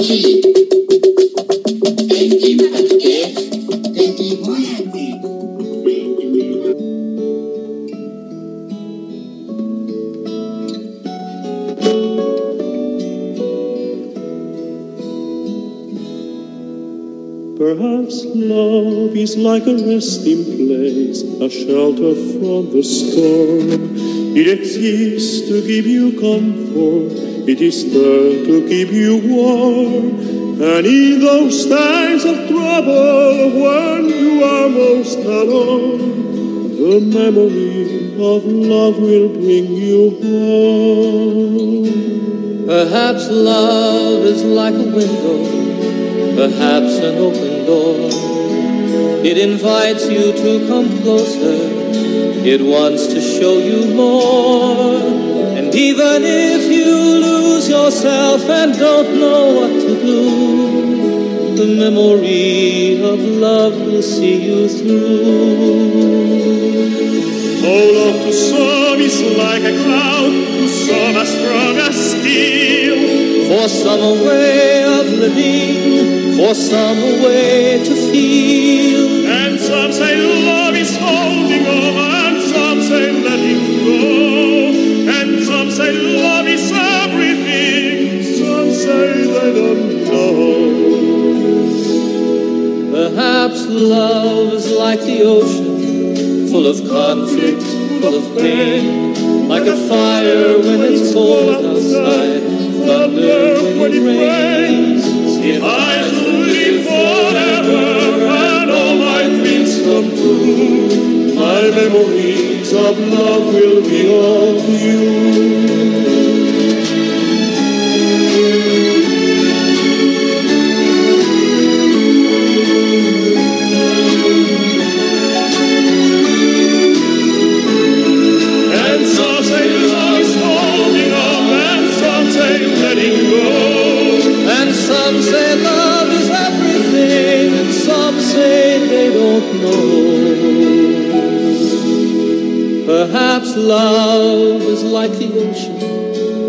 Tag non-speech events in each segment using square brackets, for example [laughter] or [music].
Perhaps love is like a resting place, a shelter from the storm. It exists to give you comfort, it is there to keep you warm. And in those times of trouble, when you are most alone, the memory of love will bring you home. Perhaps love is like a window perhaps an open door. It invites you to come closer, it wants to show you more. Even if you lose yourself and don't know what to do, the memory of love will see you through. Oh, love to some is like a cloud, to some as strong as steel. For some a way of living, for some a way to feel. And some say love is holding on, and some say say don't know. Perhaps love is like the ocean, full of conflict, full of pain. Like a fire when it's cold outside, thunder when it rains. If I should live forever and all my dreams come true, my memories of love will be of you. Letting go. And some say love is everything, and some say they don't know. Perhaps love is like the ocean,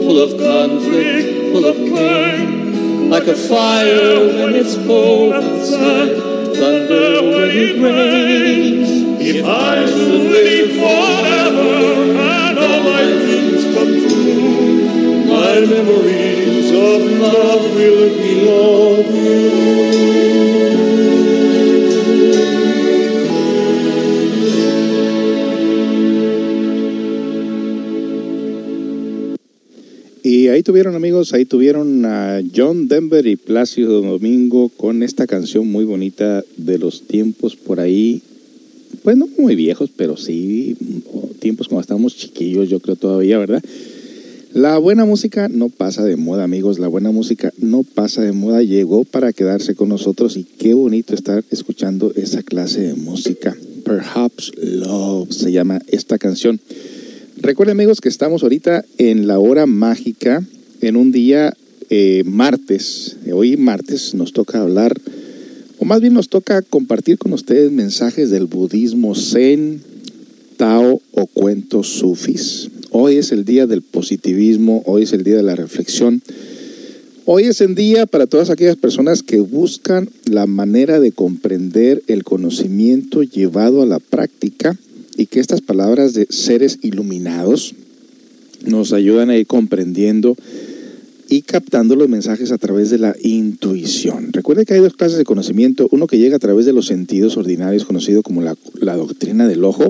full of conflict, full of pain. Like a fire when it's cold outside, thunder when it rains. If I should live forever and all my dreams come true, Y ahí tuvieron amigos, ahí tuvieron a John Denver y Plácido Domingo con esta canción muy bonita de los tiempos por ahí, pues no muy viejos, pero sí tiempos cuando estábamos chiquillos, yo creo todavía, ¿verdad? La buena música no pasa de moda, amigos, la buena música no pasa de moda, llegó para quedarse con nosotros y qué bonito estar escuchando esa clase de música. Perhaps Love se llama esta canción. Recuerden amigos que estamos ahorita en la hora mágica, en un día eh, martes. Hoy martes nos toca hablar, o más bien nos toca compartir con ustedes mensajes del budismo zen, tao o cuentos sufis. Hoy es el día del positivismo, hoy es el día de la reflexión. Hoy es el día para todas aquellas personas que buscan la manera de comprender el conocimiento llevado a la práctica y que estas palabras de seres iluminados nos ayudan a ir comprendiendo y captando los mensajes a través de la intuición. Recuerde que hay dos clases de conocimiento, uno que llega a través de los sentidos ordinarios, conocido como la, doctrina del ojo,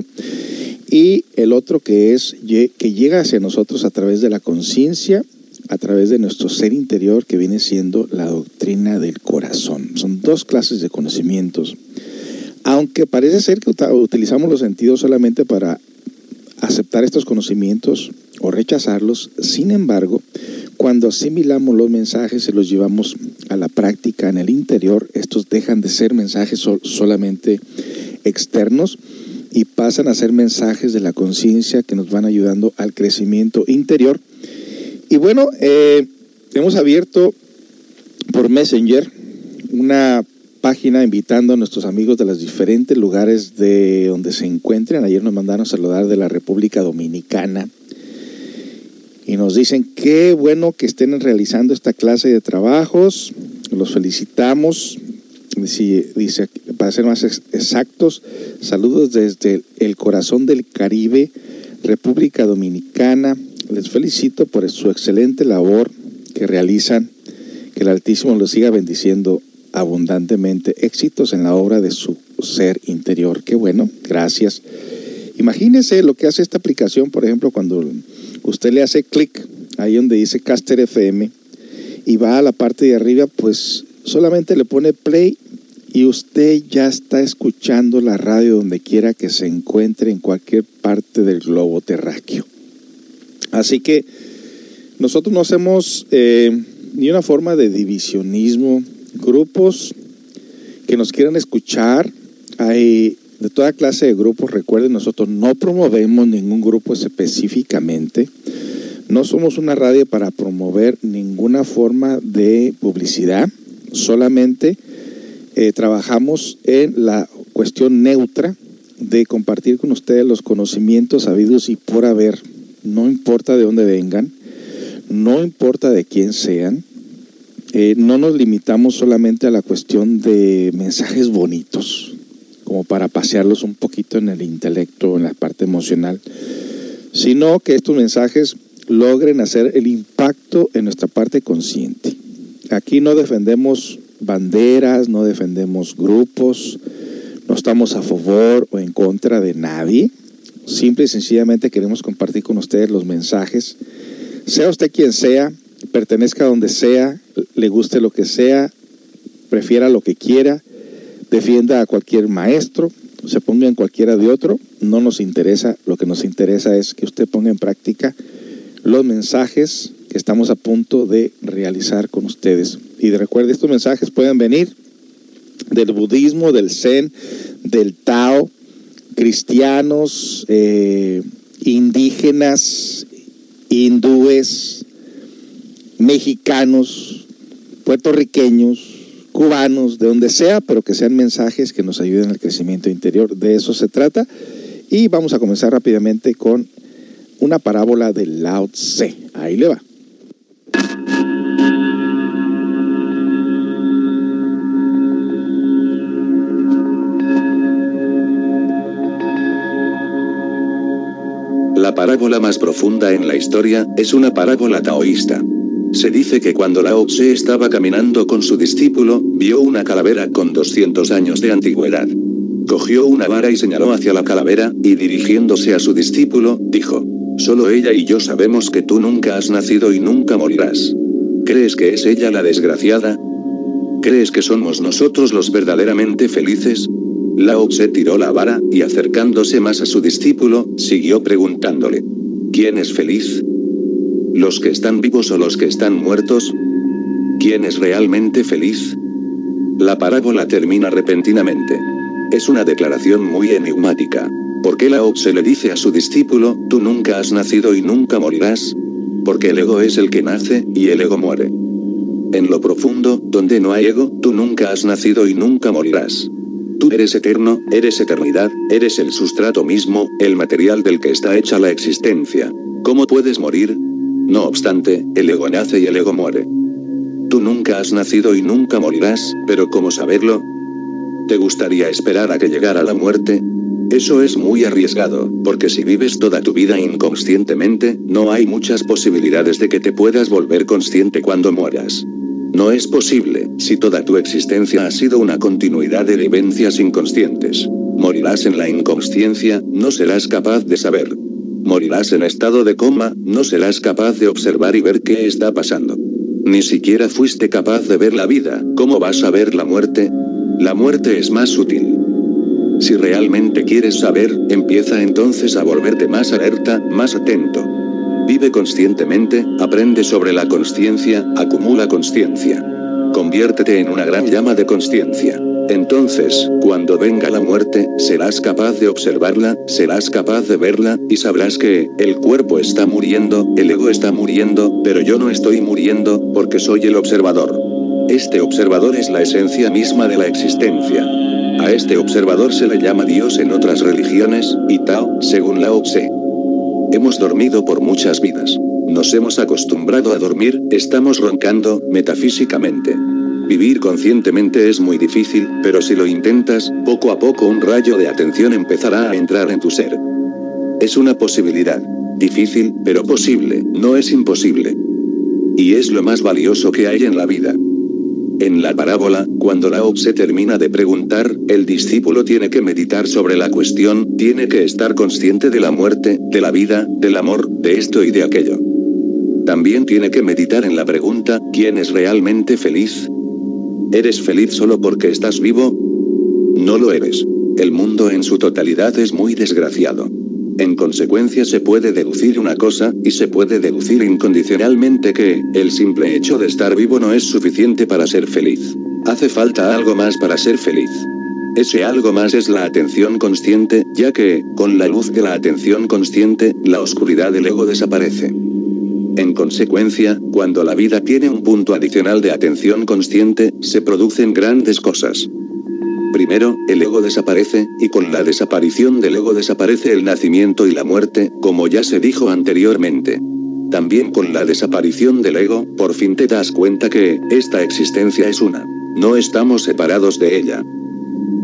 y el otro que es que llega hacia nosotros a través de la conciencia, a través de nuestro ser interior, que viene siendo la doctrina del corazón. Son dos clases de conocimientos. Aunque parece ser que utilizamos los sentidos solamente para aceptar estos conocimientos o rechazarlos, sin embargo, cuando asimilamos los mensajes y los llevamos a la práctica en el interior, estos dejan de ser mensajes solamente externos y pasan a ser mensajes de la conciencia que nos van ayudando al crecimiento interior. Y bueno, eh, hemos abierto por Messenger una página invitando a nuestros amigos de los diferentes lugares de donde se encuentren. Ayer nos mandaron saludar de la República Dominicana y nos dicen qué bueno que estén realizando esta clase de trabajos. Los felicitamos. Dice, para ser más exactos, saludos desde el corazón del Caribe, República Dominicana. Les felicito por su excelente labor que realizan. Que el Altísimo los siga bendiciendo abundantemente. Éxitos en la obra de su ser interior. Qué bueno, gracias. Imagínese lo que hace esta aplicación, por ejemplo, cuando usted le hace clic ahí donde dice Caster FM y va a la parte de arriba, pues solamente le pone play y usted ya está escuchando la radio donde quiera que se encuentre en cualquier parte del globo terráqueo. Así que nosotros no hacemos eh, ni una forma de divisionismo, grupos que nos quieran escuchar, hay de toda clase de grupos, recuerden, nosotros no promovemos ningún grupo específicamente, no somos una radio para promover ninguna forma de publicidad, solamente eh, trabajamos en la cuestión neutra de compartir con ustedes los conocimientos sabidos y por haber, no importa de dónde vengan, no importa de quién sean, eh, no nos limitamos solamente a la cuestión de mensajes bonitos, como para pasearlos un poquito en el intelecto, en la parte emocional, sino que estos mensajes logren hacer el impacto en nuestra parte consciente. Aquí no defendemos banderas, no defendemos grupos, no estamos a favor o en contra de nadie. Simple y sencillamente queremos compartir con ustedes los mensajes, sea usted quien sea, pertenezca a donde sea, le guste lo que sea, prefiera lo que quiera, defienda a cualquier maestro, se ponga en cualquiera de otro, no nos interesa, lo que nos interesa es que usted ponga en práctica los mensajes que estamos a punto de realizar con ustedes. Y recuerde, estos mensajes pueden venir del budismo, del zen, del tao, cristianos, eh, indígenas, hindúes, mexicanos, puertorriqueños, cubanos, de donde sea, pero que sean mensajes que nos ayuden al crecimiento interior. De eso se trata. Y vamos a comenzar rápidamente con una parábola de Lao Tse. Ahí le va. La parábola más profunda en la historia es una parábola taoísta. Se dice que cuando Lao Tse estaba caminando con su discípulo, vio una calavera con 200 años de antigüedad. Cogió una vara y señaló hacia la calavera, y dirigiéndose a su discípulo, dijo, Solo ella y yo sabemos que tú nunca has nacido y nunca morirás. ¿Crees que es ella la desgraciada? ¿Crees que somos nosotros los verdaderamente felices? Lao Tse tiró la vara, y acercándose más a su discípulo, siguió preguntándole, ¿quién es feliz? ¿Los que están vivos o los que están muertos? ¿Quién es realmente feliz? La parábola termina repentinamente. Es una declaración muy enigmática. ¿Por qué la se le dice a su discípulo, tú nunca has nacido y nunca morirás? Porque el ego es el que nace, y el ego muere. En lo profundo, donde no hay ego, tú nunca has nacido y nunca morirás. Tú eres eterno, eres eternidad, eres el sustrato mismo, el material del que está hecha la existencia. ¿Cómo puedes morir? No obstante, el ego nace y el ego muere. Tú nunca has nacido y nunca morirás, pero ¿cómo saberlo? ¿Te gustaría esperar a que llegara la muerte? Eso es muy arriesgado, porque si vives toda tu vida inconscientemente, no hay muchas posibilidades de que te puedas volver consciente cuando mueras. No es posible, si toda tu existencia ha sido una continuidad de vivencias inconscientes. Morirás en la inconsciencia, no serás capaz de saber. Morirás en estado de coma, no serás capaz de observar y ver qué está pasando. Ni siquiera fuiste capaz de ver la vida, ¿cómo vas a ver la muerte? La muerte es más sutil. Si realmente quieres saber, empieza entonces a volverte más alerta, más atento. Vive conscientemente, aprende sobre la conciencia, acumula conciencia. Conviértete en una gran llama de conciencia. Entonces, cuando venga la muerte, serás capaz de observarla, serás capaz de verla, y sabrás que, el cuerpo está muriendo, el ego está muriendo, pero yo no estoy muriendo, porque soy el observador. Este observador es la esencia misma de la existencia. A este observador se le llama Dios en otras religiones, y Tao, según Lao Tse. Hemos dormido por muchas vidas. Nos hemos acostumbrado a dormir, estamos roncando, metafísicamente. Vivir conscientemente es muy difícil, pero si lo intentas, poco a poco un rayo de atención empezará a entrar en tu ser. Es una posibilidad. Difícil, pero posible, no es imposible. Y es lo más valioso que hay en la vida. En la parábola, cuando Lao se termina de preguntar, el discípulo tiene que meditar sobre la cuestión, tiene que estar consciente de la muerte, de la vida, del amor, de esto y de aquello. También tiene que meditar en la pregunta, ¿quién es realmente feliz? ¿Eres feliz solo porque estás vivo? No lo eres. El mundo en su totalidad es muy desgraciado. En consecuencia se puede deducir una cosa, y se puede deducir incondicionalmente que, el simple hecho de estar vivo no es suficiente para ser feliz. Hace falta algo más para ser feliz. Ese algo más es la atención consciente, ya que, con la luz de la atención consciente, la oscuridad del ego desaparece. En consecuencia, cuando la vida tiene un punto adicional de atención consciente, se producen grandes cosas. Primero, el ego desaparece, y con la desaparición del ego desaparece el nacimiento y la muerte, como ya se dijo anteriormente. También con la desaparición del ego, por fin te das cuenta que, esta existencia es una. No estamos separados de ella.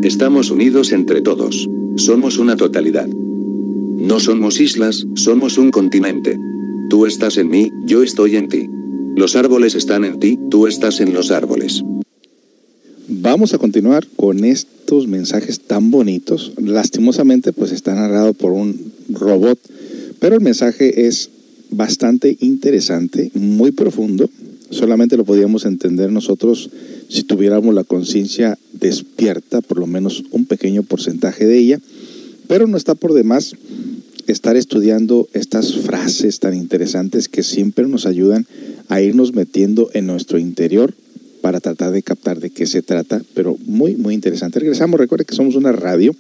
Estamos unidos entre todos. Somos una totalidad. No somos islas, somos un continente. Tú estás en mí, yo estoy en ti. Los árboles están en ti, tú estás en los árboles. Vamos a continuar con estos mensajes tan bonitos. Lastimosamente, pues está narrado por un robot, pero el mensaje es bastante interesante, muy profundo. Solamente lo podíamos entender nosotros si tuviéramos la conciencia despierta, por lo menos un pequeño porcentaje de ella, pero no está por demás estar estudiando estas frases tan interesantes que siempre nos ayudan a irnos metiendo en nuestro interior para tratar de captar de qué se trata, pero muy, muy interesante. Regresamos, recuerde que somos una radio,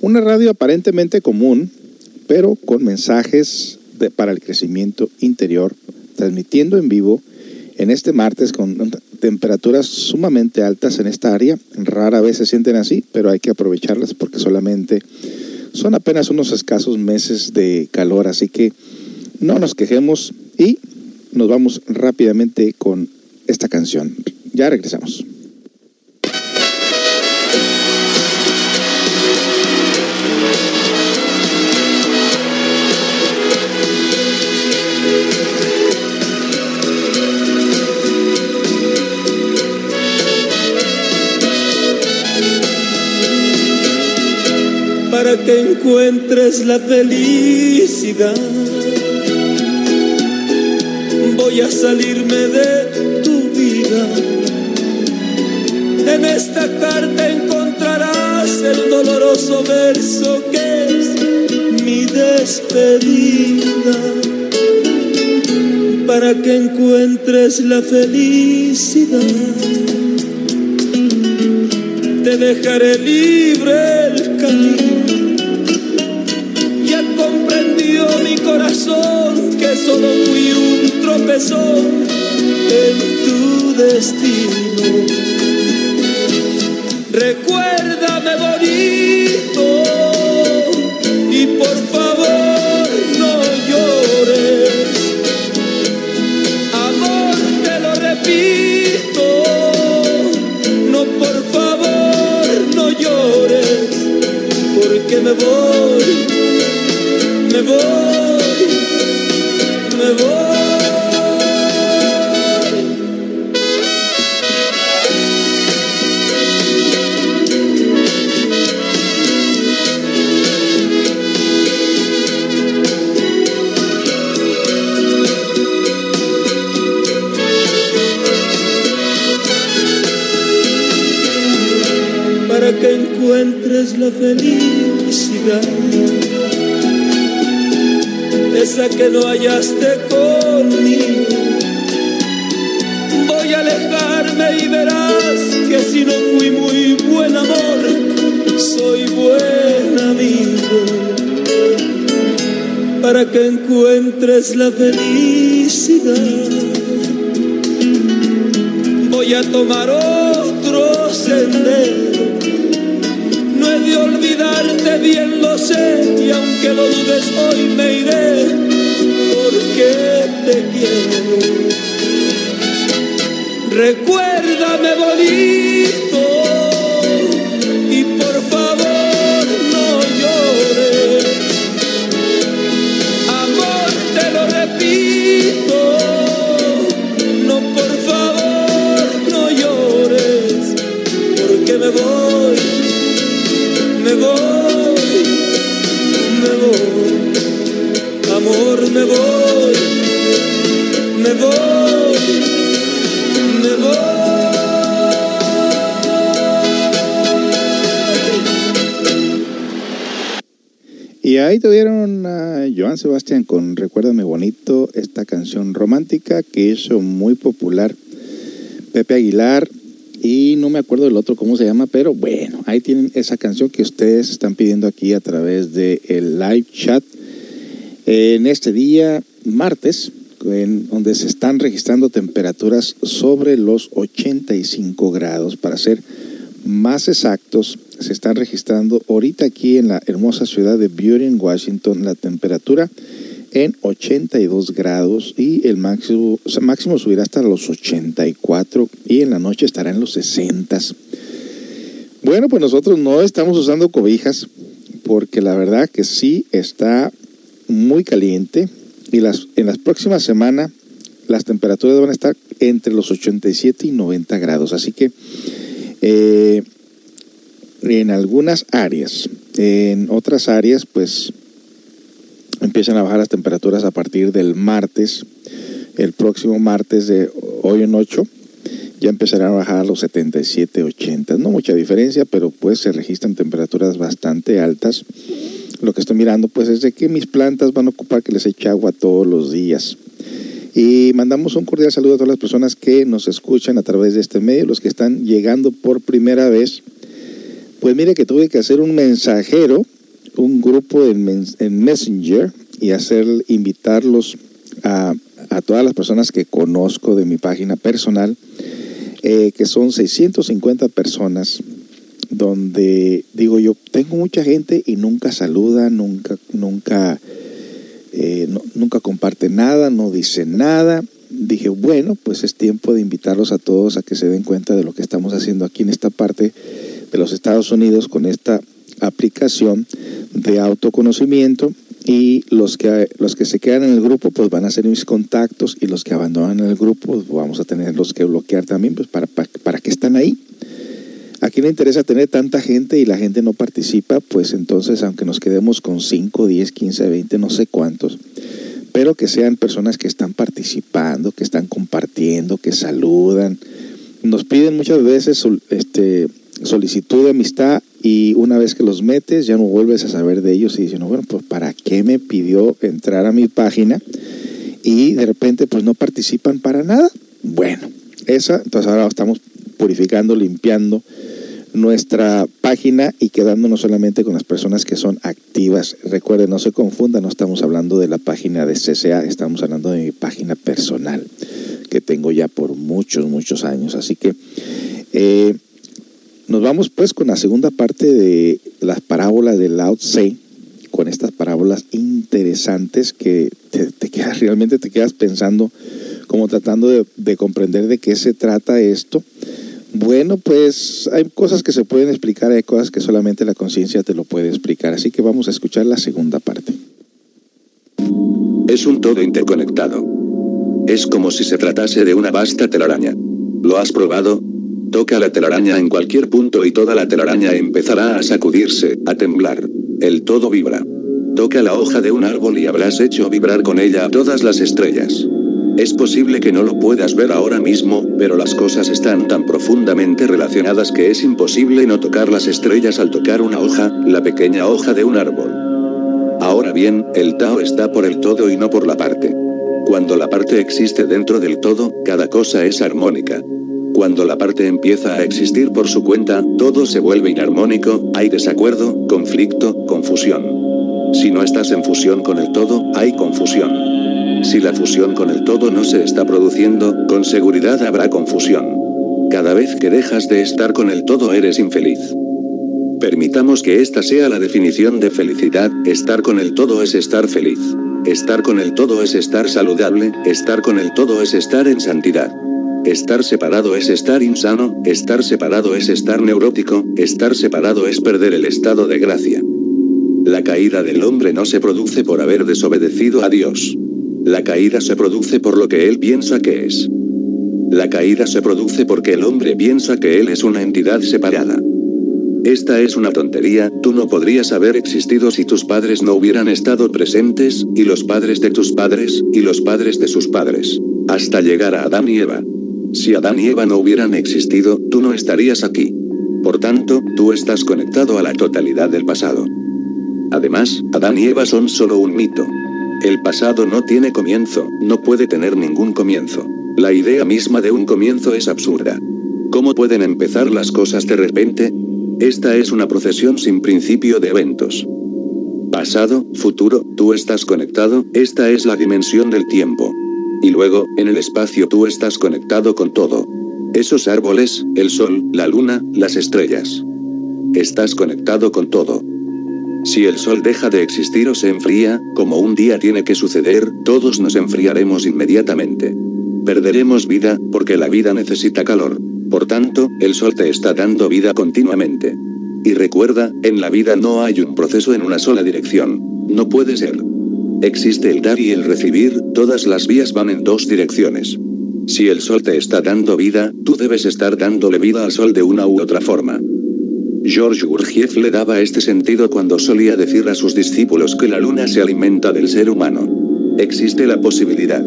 una radio aparentemente común, pero con mensajes de, para el crecimiento interior, transmitiendo en vivo en este martes con temperaturas sumamente altas en esta área. Rara vez se sienten así, pero hay que aprovecharlas porque solamente son apenas unos escasos meses de calor, así que no nos quejemos y nos vamos rápidamente con esta canción. Ya regresamos. Para que encuentres la felicidad. Voy a salirme de tu vida. En esta carta encontrarás el doloroso verso que es mi despedida. Para que encuentres la felicidad te dejaré libre el camino. Que solo fui un tropezón en tu destino. Recuérdame bonito y por favor no llores. Amor, te lo repito, no por favor no llores, porque me voy, me voy, felicidad, esa que no hallaste conmigo. Voy a alejarme y verás que si no fui muy buen amor, soy buen amigo. Para que encuentres la felicidad, voy a tomar otro dudes, hoy me iré, porque te quiero. Recuérdame bonito, Y ahí tuvieron a Joan Sebastián con Recuérdame Bonito, esta canción romántica que hizo muy popular Pepe Aguilar y no me acuerdo del otro cómo se llama, pero bueno, ahí tienen esa canción que ustedes están pidiendo aquí a través del el live chat. En este día martes, en donde se están registrando temperaturas sobre los 85 grados. Para ser más exactos, se están registrando ahorita aquí en la hermosa ciudad de Butte, Washington, la temperatura en 82 grados y el máximo, máximo subirá hasta los 84 y en la noche estará en los 60. Bueno, pues nosotros no estamos usando cobijas porque la verdad que sí está muy caliente y las, en las próximas semanas las temperaturas van a estar entre los 87 y 90 grados. Así que eh, en algunas áreas, en otras áreas, pues empiezan a bajar las temperaturas a partir del martes, el próximo martes de hoy en 8, ya empezarán a bajar a los 77, 80. No mucha diferencia, pero pues se registran temperaturas bastante altas. Lo que estoy mirando pues es de que mis plantas van a ocupar que les eche agua todos los días. Y mandamos un cordial saludo a todas las personas que nos escuchan a través de este medio, los que están llegando por primera vez. Pues mire que tuve que hacer un mensajero un grupo en, en Messenger y hacer invitarlos a, a, todas las personas que conozco de mi página personal, eh, que son 650 personas, donde digo yo, tengo mucha gente y nunca saluda, nunca, nunca, eh, nunca comparte nada, no dice nada. Dije, bueno, pues es tiempo de invitarlos a todos a que se den cuenta de lo que estamos haciendo aquí en esta parte de los Estados Unidos con esta aplicación de autoconocimiento y los que, los que se quedan en el grupo pues van a ser mis contactos y los que abandonan el grupo pues, vamos a tenerlos que bloquear también pues para, para, para que están ahí. ¿A quién le interesa tener tanta gente y la gente no participa? Pues entonces, aunque nos quedemos con 5, 10, 15, 20, no sé cuántos, pero que sean personas que están participando, que están compartiendo, que saludan. Nos piden muchas veces este, solicitud de amistad y una vez que los metes ya no vuelves a saber de ellos y dices, no, bueno, pues ¿para qué me pidió entrar a mi página? Y de repente pues no participan para nada. Bueno, esa, entonces ahora estamos purificando, limpiando nuestra página y quedándonos solamente con las personas que son activas. Recuerden, no se confundan, no estamos hablando de la página de CCA, estamos hablando de mi página personal que tengo ya por muchos, muchos años. Así que eh, nos vamos pues con la segunda parte de las parábolas de Lao Tse, con estas parábolas interesantes que te, quedas, realmente te quedas pensando, como tratando de, comprender de qué se trata esto, Bueno, pues hay cosas que se pueden explicar, hay cosas que solamente la conciencia te lo puede explicar, así que vamos a escuchar la segunda parte. Es un todo interconectado. Es como si se tratase de una vasta telaraña. ¿Lo has probado? Toca la telaraña en cualquier punto y toda la telaraña empezará a sacudirse, a temblar. El todo vibra. Toca la hoja de un árbol y habrás hecho vibrar con ella a todas las estrellas. Es posible que no lo puedas ver ahora mismo, pero las cosas están tan profundamente relacionadas que es imposible no tocar las estrellas al tocar una hoja, la pequeña hoja de un árbol. Ahora bien, el Tao está por el todo y no por la parte. Cuando la parte existe dentro del todo, cada cosa es armónica. Cuando la parte empieza a existir por su cuenta, todo se vuelve inarmónico, hay desacuerdo, conflicto, confusión. Si no estás en fusión con el todo, hay confusión. Si la fusión con el todo no se está produciendo, con seguridad habrá confusión. Cada vez que dejas de estar con el todo eres infeliz. Permitamos que esta sea la definición de felicidad, estar con el todo es estar feliz. Estar con el todo es estar saludable, estar con el todo es estar en santidad. Estar separado es estar insano, estar separado es estar neurótico, estar separado es perder el estado de gracia. La caída del hombre no se produce por haber desobedecido a Dios. La caída se produce por lo que él piensa que es. La caída se produce porque el hombre piensa que él es una entidad separada. Esta es una tontería, tú no podrías haber existido si tus padres no hubieran estado presentes, y los padres de tus padres, y los padres de sus padres, hasta llegar a Adán y Eva. Si Adán y Eva no hubieran existido, tú no estarías aquí. Por tanto, tú estás conectado a la totalidad del pasado. Además, Adán y Eva son solo un mito. El pasado no tiene comienzo, no puede tener ningún comienzo. La idea misma de un comienzo es absurda. ¿Cómo pueden empezar las cosas de repente? Esta es una procesión sin principio de eventos. Pasado, futuro, tú estás conectado, esta es la dimensión del tiempo. Y luego, en el espacio tú estás conectado con todo. Esos árboles, el sol, la luna, las estrellas. Estás conectado con todo. Si el sol deja de existir o se enfría, como un día tiene que suceder, todos nos enfriaremos inmediatamente. Perderemos vida, porque la vida necesita calor. Por tanto, el sol te está dando vida continuamente. Y recuerda, en la vida no hay un proceso en una sola dirección. No puede ser. Existe el dar y el recibir, todas las vías van en dos direcciones. Si el sol te está dando vida, tú debes estar dándole vida al sol de una u otra forma. George Gurdjieff le daba este sentido cuando solía decir a sus discípulos que la luna se alimenta del ser humano. Existe la posibilidad.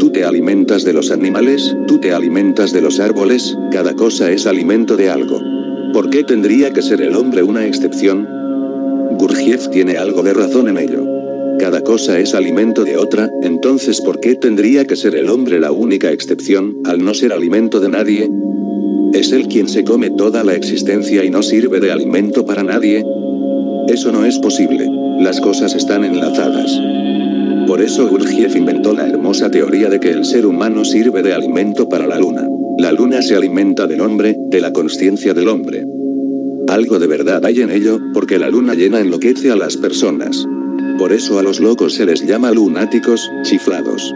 Tú te alimentas de los animales, tú te alimentas de los árboles, cada cosa es alimento de algo. ¿Por qué tendría que ser el hombre una excepción? Gurdjieff tiene algo de razón en ello. Cada cosa es alimento de otra, entonces ¿por qué tendría que ser el hombre la única excepción, al no ser alimento de nadie? ¿Es él quien se come toda la existencia y no sirve de alimento para nadie? Eso no es posible. Las cosas están enlazadas. Por eso Gurdjieff inventó la hermosa teoría de que el ser humano sirve de alimento para la luna. La luna se alimenta del hombre, de la conciencia del hombre. Algo de verdad hay en ello, porque la luna llena enloquece a las personas. Por eso a los locos se les llama lunáticos, chiflados.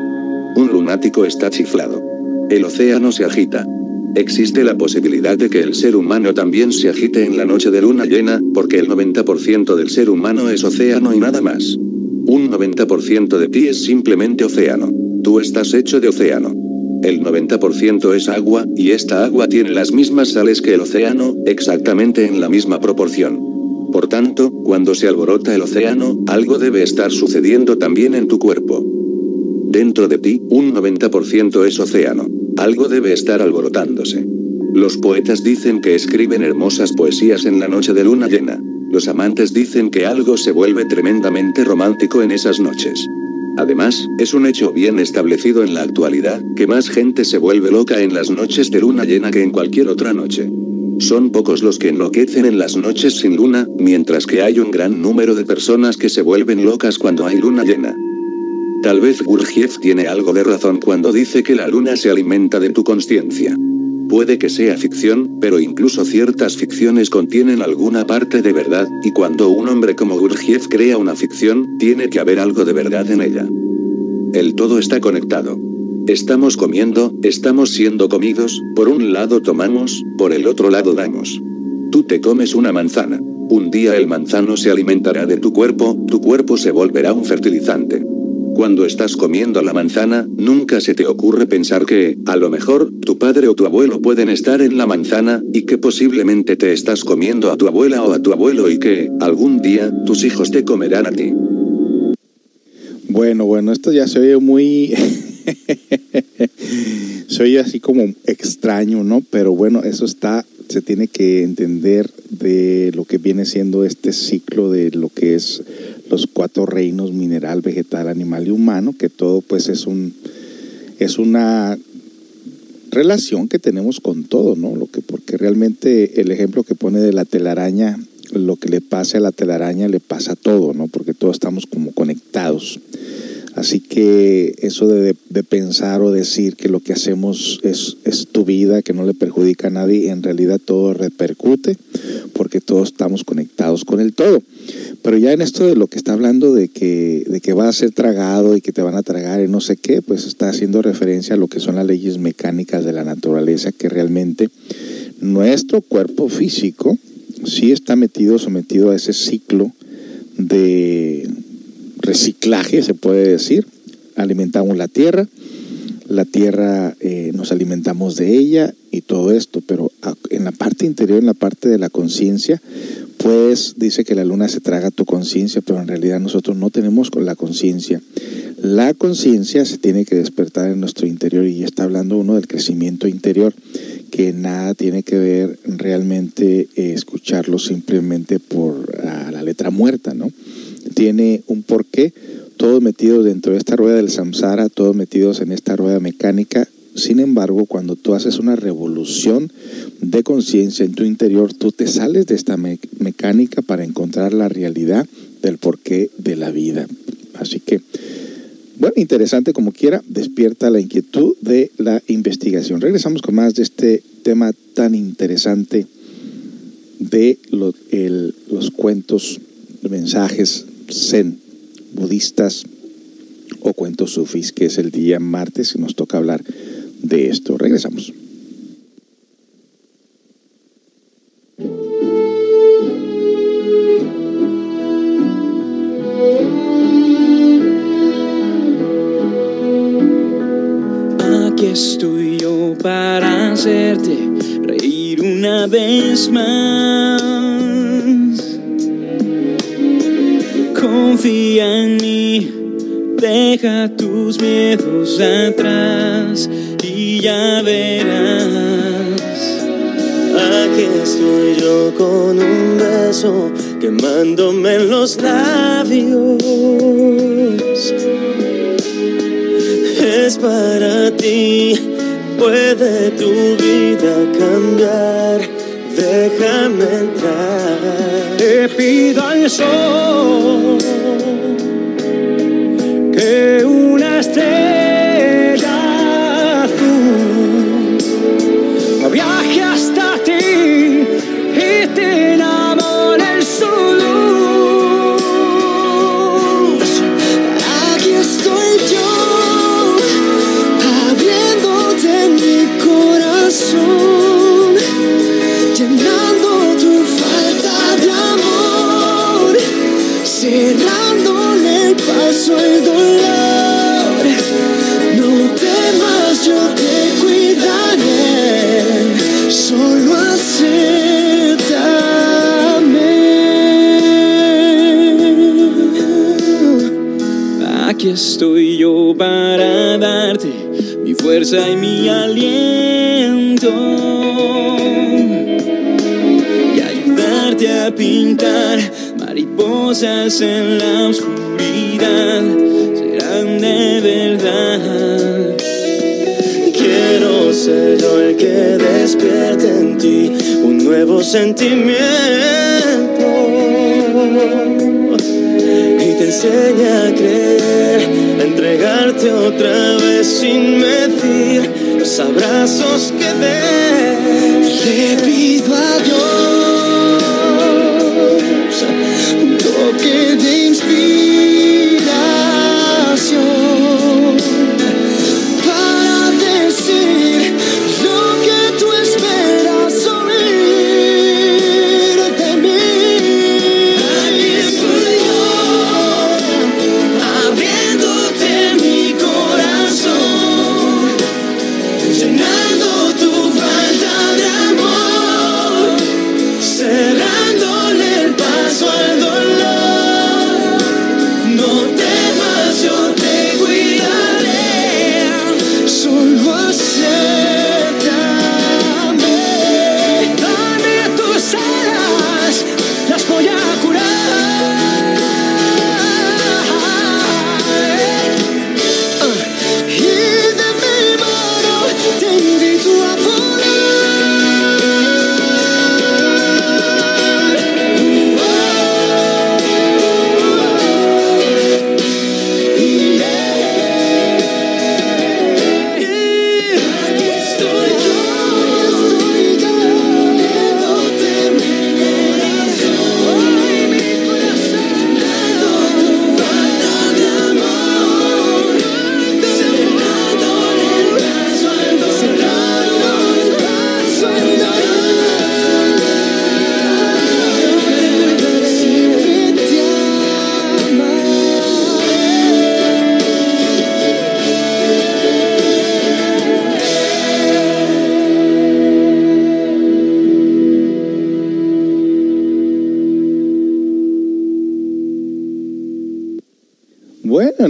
Un lunático está chiflado. El océano se agita. Existe la posibilidad de que el ser humano también se agite en la noche de luna llena, porque el 90% del ser humano es océano y nada más. Un 90% de ti es simplemente océano. Tú estás hecho de océano. El 90% es agua, y esta agua tiene las mismas sales que el océano, exactamente en la misma proporción. Por tanto, cuando se alborota el océano, algo debe estar sucediendo también en tu cuerpo. Dentro de ti, un 90% es océano. Algo debe estar alborotándose. Los poetas dicen que escriben hermosas poesías en la noche de luna llena. Los amantes dicen que algo se vuelve tremendamente romántico en esas noches. Además, es un hecho bien establecido en la actualidad, que más gente se vuelve loca en las noches de luna llena que en cualquier otra noche. Son pocos los que enloquecen en las noches sin luna, mientras que hay un gran número de personas que se vuelven locas cuando hay luna llena. Tal vez Gurdjieff tiene algo de razón cuando dice que la luna se alimenta de tu conciencia. Puede que sea ficción, pero incluso ciertas ficciones contienen alguna parte de verdad, y cuando un hombre como Gurdjieff crea una ficción, tiene que haber algo de verdad en ella. El todo está conectado. Estamos comiendo, estamos siendo comidos, por un lado tomamos, por el otro lado damos. Tú te comes una manzana. Un día el manzano se alimentará de tu cuerpo, tu cuerpo se volverá un fertilizante. Cuando estás comiendo la manzana, nunca se te ocurre pensar que, a lo mejor, tu padre o tu abuelo pueden estar en la manzana, y que posiblemente te estás comiendo a tu abuela o a tu abuelo y que, algún día, tus hijos te comerán a ti. Bueno, bueno, esto ya se oye muy... [laughs] se oye así como extraño, ¿no? Pero bueno, eso está, se tiene que entender de lo que viene siendo este ciclo de lo que es los cuatro reinos mineral, vegetal, animal y humano, que todo pues es un es una relación que tenemos con todo, ¿no? Lo que porque realmente el ejemplo que pone de la telaraña, lo que le pasa a la telaraña le pasa a todo, ¿no? Porque todos estamos como conectados. Así que eso de, pensar o decir que lo que hacemos es, es, tu vida, que no le perjudica a nadie, en realidad todo repercute porque todos estamos conectados con el todo. Pero ya en esto de lo que está hablando de que, de que va a ser tragado y que te van a tragar y no sé qué, pues está haciendo referencia a lo que son las leyes mecánicas de la naturaleza, que realmente nuestro cuerpo físico sí está metido, sometido a ese ciclo de reciclaje, se puede decir. Alimentamos la tierra, la tierra eh, nos alimentamos de ella y todo esto, pero en la parte interior, en la parte de la conciencia, pues dice que la luna se traga tu conciencia, pero en realidad nosotros no tenemos la conciencia. La conciencia se tiene que despertar en nuestro interior y está hablando uno del crecimiento interior, que nada tiene que ver realmente eh, escucharlo simplemente por la letra muerta, ¿no? Tiene un porqué, todos metidos dentro de esta rueda del samsara, todos metidos en esta rueda mecánica. Sin embargo, cuando tú haces una revolución de conciencia en tu interior, tú te sales de esta mecánica para encontrar la realidad del porqué de la vida. Así que, bueno, interesante como quiera, despierta la inquietud de la investigación. Regresamos con más de este tema tan interesante de los, los cuentos, mensajes zen, budistas o cuentos sufis, que es el día martes y nos toca hablar de esto. Regresamos. Atrás y ya verás. Aquí estoy yo con un beso quemándome en los labios. Es para ti, puede tu vida cambiar, déjame entrar te pido al sol que una estoy yo para darte mi fuerza y mi aliento y ayudarte a pintar mariposas en la oscuridad. Serán de verdad. Quiero ser yo el que despierte en ti un nuevo sentimiento enseñe a creer, a entregarte otra vez sin medir los abrazos que des. Le pido a Dios un toque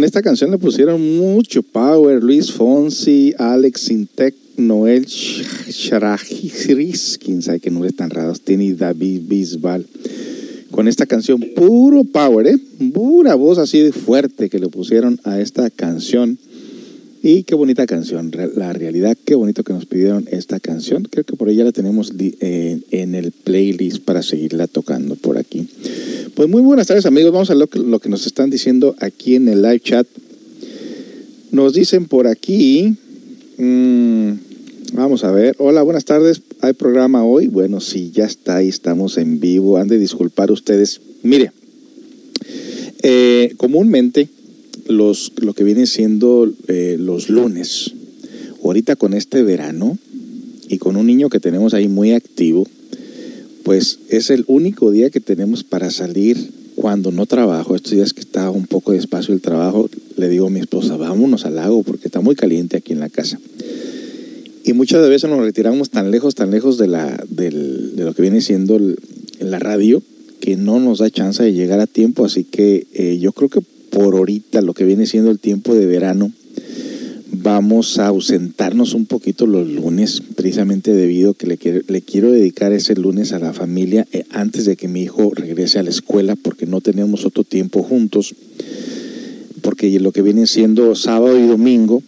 En esta canción le pusieron mucho power. Luis Fonsi, Alex Intec, Noel Sharajiris, quién sabe qué nombres tan raros tiene, David Bisbal. Con esta canción, puro power, ¿eh? Pura voz así de fuerte que le pusieron a esta canción. Y qué bonita canción, la realidad, qué bonito que nos pidieron esta canción. Creo que por ella la tenemos eh, en el playlist para seguirla tocando por aquí. Pues muy buenas tardes amigos, vamos a ver lo que, nos están diciendo aquí en el live chat. Nos dicen por aquí, mm, vamos a ver, hola, buenas tardes, ¿hay programa hoy? Bueno, sí, ya está ahí, estamos en vivo, han de disculpar ustedes. Mire, eh, comúnmente los, lo que viene siendo eh, los lunes, ahorita con este verano y con un niño que tenemos ahí muy activo, pues es el único día que tenemos para salir cuando no trabajo. Estos días que está un poco despacio el trabajo, le digo a mi esposa, vámonos al lago porque está muy caliente aquí en la casa. Y muchas veces nos retiramos tan lejos, tan lejos de, la, de lo que viene siendo la radio, que no nos da chance de llegar a tiempo. Así que eh, yo creo que por ahorita, lo que viene siendo el tiempo de verano, vamos a ausentarnos un poquito los lunes, precisamente debido a que le, quiero, dedicar ese lunes a la familia eh, antes de que mi hijo regrese a la escuela, porque no tenemos otro tiempo juntos, porque lo que viene siendo sábado y domingo,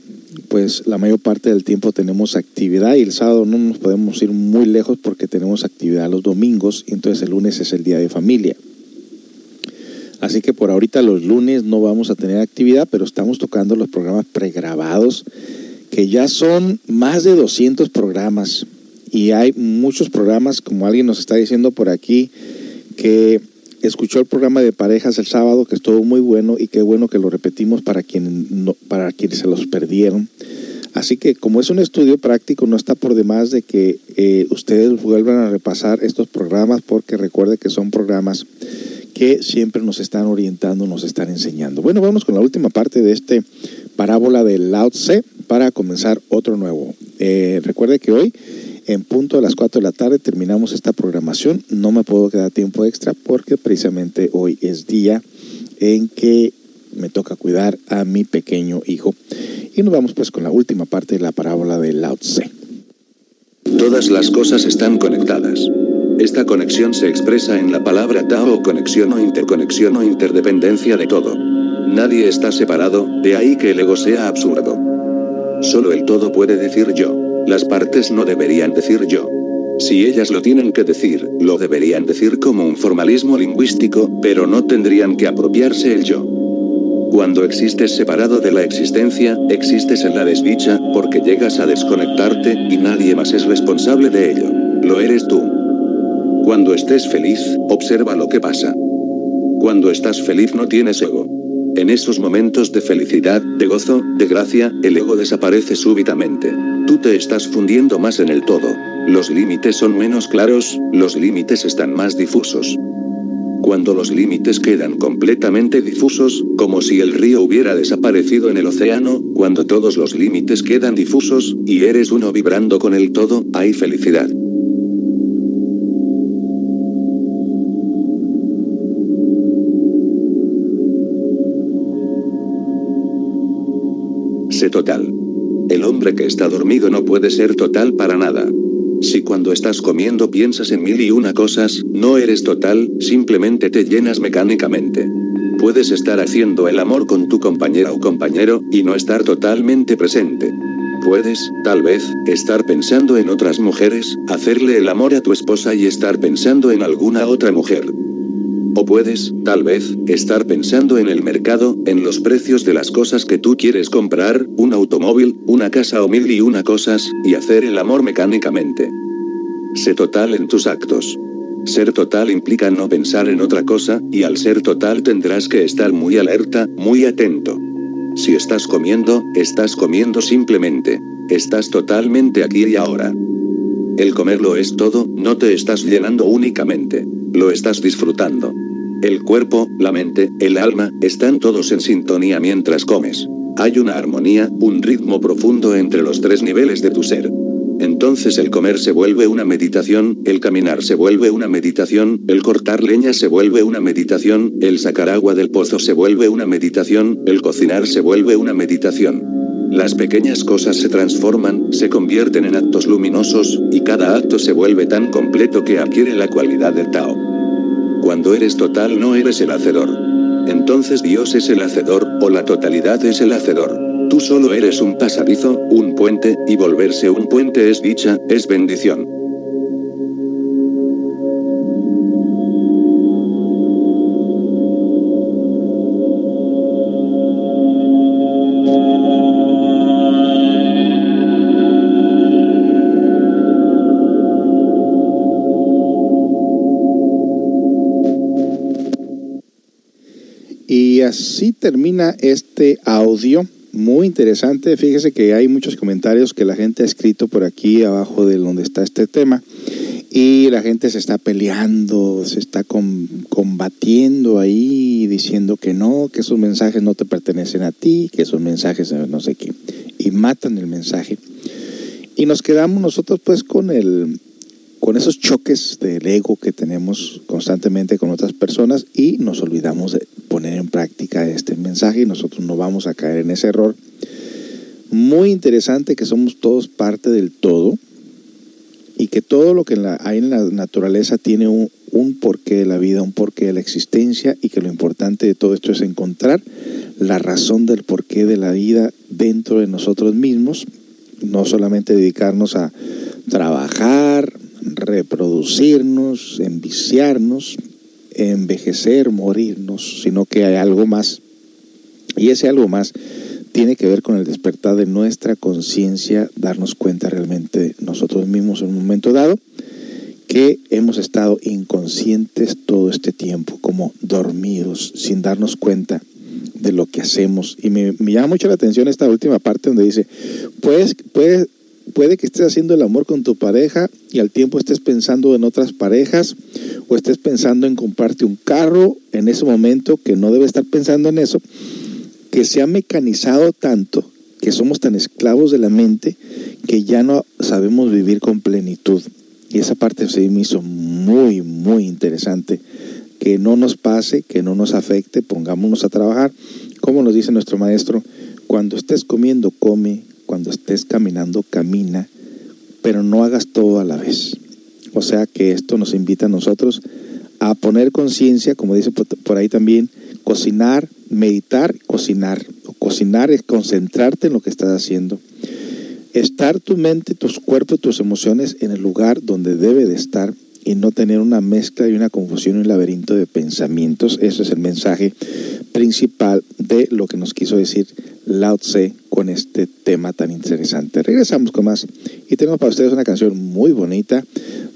pues la mayor parte del tiempo tenemos actividad y el sábado no nos podemos ir muy lejos porque tenemos actividad los domingos y entonces el lunes es el día de familia. Así que por ahorita los lunes no vamos a tener actividad, pero estamos tocando los programas pregrabados, que ya son más de 200 programas. Y hay muchos programas, como alguien nos está diciendo por aquí, que escuchó el programa de parejas el sábado, que estuvo muy bueno y qué bueno que lo repetimos para, quien para quienes se los perdieron. Así que como es un estudio práctico, no está por demás de que eh, ustedes vuelvan a repasar estos programas porque recuerde que son programas que siempre nos están orientando, nos están enseñando. Bueno, vamos con la última parte de este parábola del Lao Tse para comenzar otro nuevo. Eh, recuerde que hoy, en punto de las 4 de la tarde, terminamos esta programación. No me puedo quedar tiempo extra porque precisamente hoy es día en que me toca cuidar a mi pequeño hijo. Y nos vamos pues con la última parte de la parábola del Lao Tse. Todas las cosas están conectadas. Esta conexión se expresa en la palabra Tao o conexión o interconexión o interdependencia de todo. Nadie está separado, de ahí que el ego sea absurdo. Solo el todo puede decir yo. Las partes no deberían decir yo. Si ellas lo tienen que decir, lo deberían decir como un formalismo lingüístico, pero no tendrían que apropiarse el yo. Cuando existes separado de la existencia, existes en la desdicha, porque llegas a desconectarte, y nadie más es responsable de ello. Lo eres tú. Cuando estés feliz, observa lo que pasa. Cuando estás feliz no tienes ego. En esos momentos de felicidad, de gozo, de gracia, el ego desaparece súbitamente. Tú te estás fundiendo más en el todo. Los límites son menos claros, los límites están más difusos. Cuando los límites quedan completamente difusos, como si el río hubiera desaparecido en el océano, cuando todos los límites quedan difusos, y eres uno vibrando con el todo, hay felicidad. Total. El hombre que está dormido no puede ser total para nada. Si cuando estás comiendo piensas en mil y una cosas, no eres total, simplemente te llenas mecánicamente. Puedes estar haciendo el amor con tu compañera o compañero, y no estar totalmente presente. Puedes, tal vez, estar pensando en otras mujeres, hacerle el amor a tu esposa y estar pensando en alguna otra mujer. O puedes, tal vez, estar pensando en el mercado, en los precios de las cosas que tú quieres comprar, un automóvil, una casa o mil y una cosas, y hacer el amor mecánicamente. Sé total en tus actos. Ser total implica no pensar en otra cosa, y al ser total tendrás que estar muy alerta, muy atento. Si estás comiendo, estás comiendo simplemente. Estás totalmente aquí y ahora. El comerlo es todo, no te estás llenando únicamente. Lo estás disfrutando. El cuerpo, la mente, el alma, están todos en sintonía mientras comes. Hay una armonía, un ritmo profundo entre los tres niveles de tu ser. Entonces el comer se vuelve una meditación, el caminar se vuelve una meditación, el cortar leña se vuelve una meditación, el sacar agua del pozo se vuelve una meditación, el cocinar se vuelve una meditación. Las pequeñas cosas se transforman, se convierten en actos luminosos, y cada acto se vuelve tan completo que adquiere la cualidad de Tao. Cuando eres total no eres el hacedor. Entonces Dios es el hacedor, o la totalidad es el hacedor. Tú solo eres un pasadizo, un puente, y volverse un puente es dicha, es bendición. Termina este audio. Muy interesante. Fíjese que hay muchos comentarios que la gente ha escrito por aquí abajo de donde está este tema. Y la gente se está peleando, se está com- combatiendo ahí, diciendo que no, que esos mensajes no te pertenecen a ti, que esos mensajes de no sé qué. Y matan el mensaje. Y nos quedamos nosotros pues con el, con esos choques del ego que tenemos constantemente con otras personas y nos olvidamos de en práctica este mensaje y nosotros no vamos a caer en ese error. Muy interesante que somos todos parte del todo y que todo lo que hay en la naturaleza tiene un, un porqué de la vida, un porqué de la existencia y que lo importante de todo esto es encontrar la razón del porqué de la vida dentro de nosotros mismos, no solamente dedicarnos a trabajar, reproducirnos, enviciarnos, envejecer, morirnos, sino que hay algo más. Y ese algo más tiene que ver con el despertar de nuestra conciencia, darnos cuenta realmente nosotros mismos en un momento dado que hemos estado inconscientes todo este tiempo, como dormidos, sin darnos cuenta de lo que hacemos. Y me, llama mucho la atención esta última parte donde dice, pues, puede, puede que estés haciendo el amor con tu pareja y al tiempo estés pensando en otras parejas o estés pensando en comprarte un carro en ese momento que no debe estar pensando en eso, que se ha mecanizado tanto, que somos tan esclavos de la mente que ya no sabemos vivir con plenitud. Y esa parte se me hizo muy, muy interesante. Que no nos pase, que no nos afecte, pongámonos a trabajar. Como nos dice nuestro maestro, cuando estés comiendo, come, cuando estés caminando, camina, pero no hagas todo a la vez. O sea que esto nos invita a nosotros a poner conciencia, como dice por ahí también, cocinar, meditar, cocinar. Cocinar es concentrarte en lo que estás haciendo. Estar tu mente, tus cuerpos, tus emociones en el lugar donde debe de estar y no tener una mezcla y una confusión y un laberinto de pensamientos. Ese es el mensaje principal de lo que nos quiso decir Lao Tse con este tema tan interesante. Regresamos con más y tenemos para ustedes una canción muy bonita,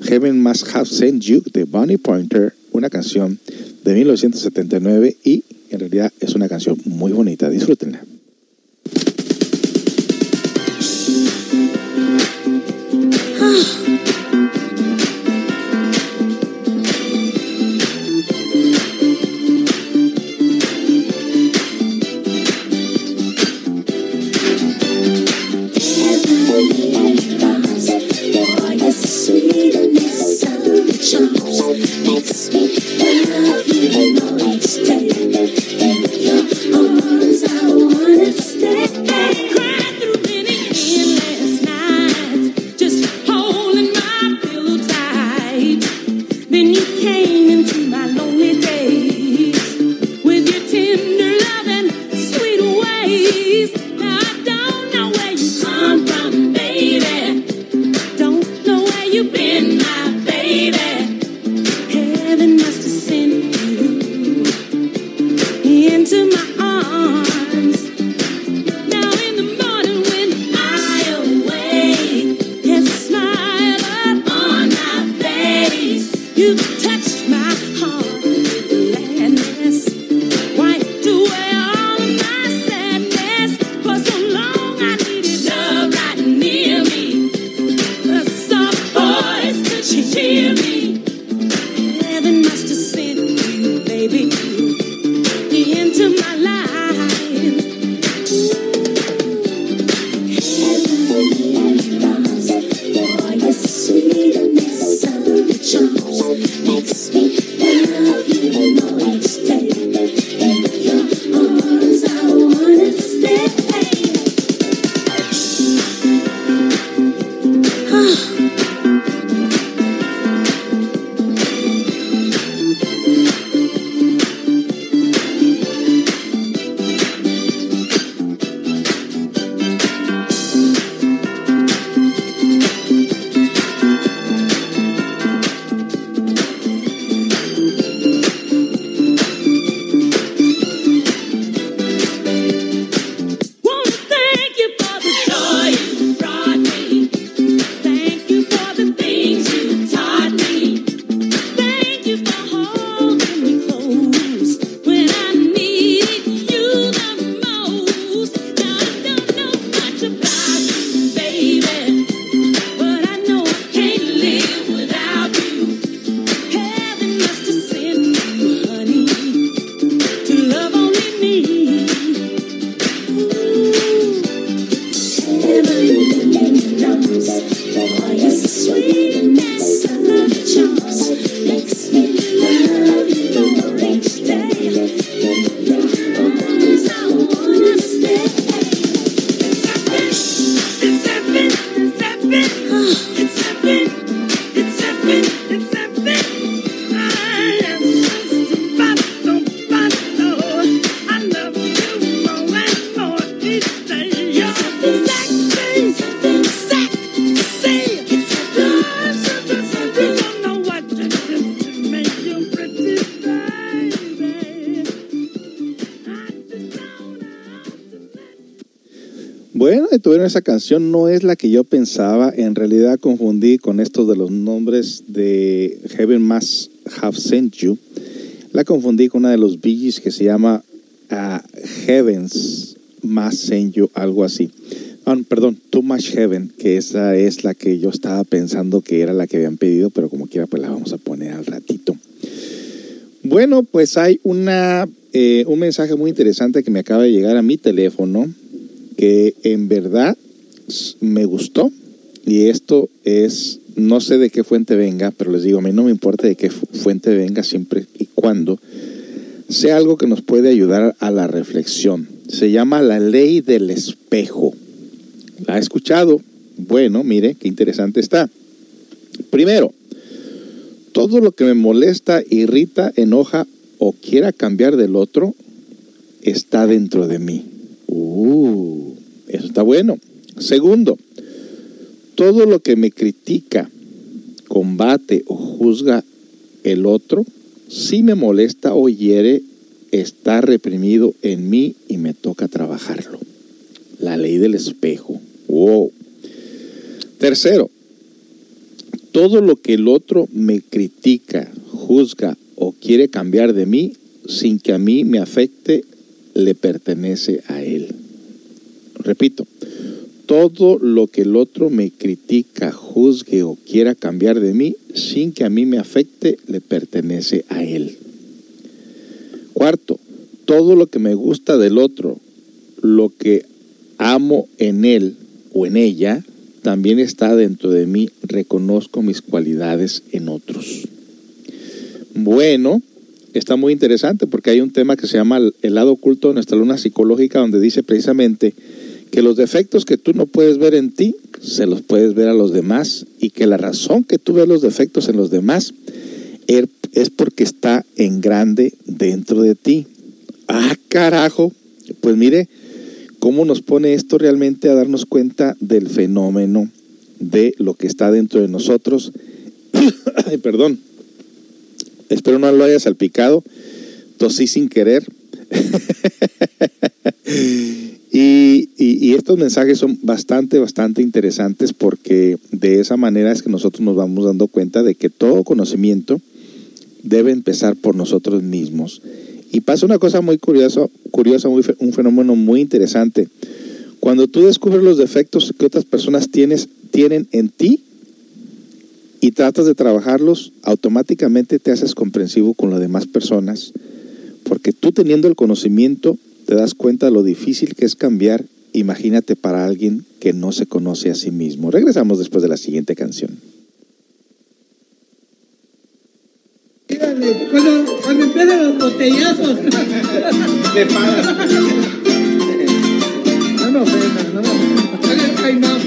Heaven Must Have Sent You de Bonnie Pointer, una canción de 1979 y en realidad es una canción muy bonita. Disfrútenla. Esa canción, no es la que yo pensaba. En realidad confundí con estos de los nombres de Heaven Must Have Sent You. La confundí con una de los Gees que se llama ah, Heavens Must Send You, algo así. Ah, perdón, Too Much Heaven, que esa es la que yo estaba pensando que era la que habían pedido, pero como quiera, pues la vamos a poner al ratito. Bueno, pues hay una, eh, un mensaje muy interesante que me acaba de llegar a mi teléfono, que en verdad me gustó. Y esto es, no sé de qué fuente venga, pero les digo, a mí no me importa de qué fu- fuente venga siempre y cuando sea algo que nos puede ayudar a la reflexión. Se llama la ley del espejo. ¿La ha escuchado? Bueno, mire, qué interesante está. Primero, todo lo que me molesta, irrita, enoja o quiera cambiar del otro está dentro de mí. Uh, eso está bueno. Segundo, todo lo que me critica, combate o juzga el otro, si me molesta o hiere, está reprimido en mí y me toca trabajarlo. La ley del espejo. Wow. Tercero, todo lo que el otro me critica, juzga o quiere cambiar de mí sin que a mí me afecte, le pertenece a él. Repito, todo lo que el otro me critica, juzgue o quiera cambiar de mí sin que a mí me afecte, le pertenece a él. Cuarto, todo lo que me gusta del otro, lo que amo en él o en ella, también está dentro de mí. Reconozco mis cualidades en otros. Bueno, está muy interesante porque hay un tema que se llama el lado oculto de nuestra luna psicológica donde dice precisamente que los defectos que tú no puedes ver en ti, se los puedes ver a los demás y que la razón que tú ves los defectos en los demás er- es porque está en grande dentro de ti. Ah, carajo. Pues mire, cómo nos pone esto realmente a darnos cuenta del fenómeno de lo que está dentro de nosotros. [coughs] Perdón. Espero no lo haya salpicado. Tosí sin querer. [laughs] y, estos mensajes son bastante, bastante interesantes porque de esa manera es que nosotros nos vamos dando cuenta de que todo conocimiento debe empezar por nosotros mismos. Y pasa una cosa muy curiosa, curiosa muy un fenómeno muy interesante. Cuando tú descubres los defectos que otras personas tienes, tienen en ti y tratas de trabajarlos, automáticamente te haces comprensivo con las demás personas, porque tú teniendo el conocimiento te das cuenta de lo difícil que es cambiar. Imagínate para alguien que no se conoce a sí mismo. Regresamos después de la siguiente canción. Cuando, cuando empiezan los botellazos. [laughs] No,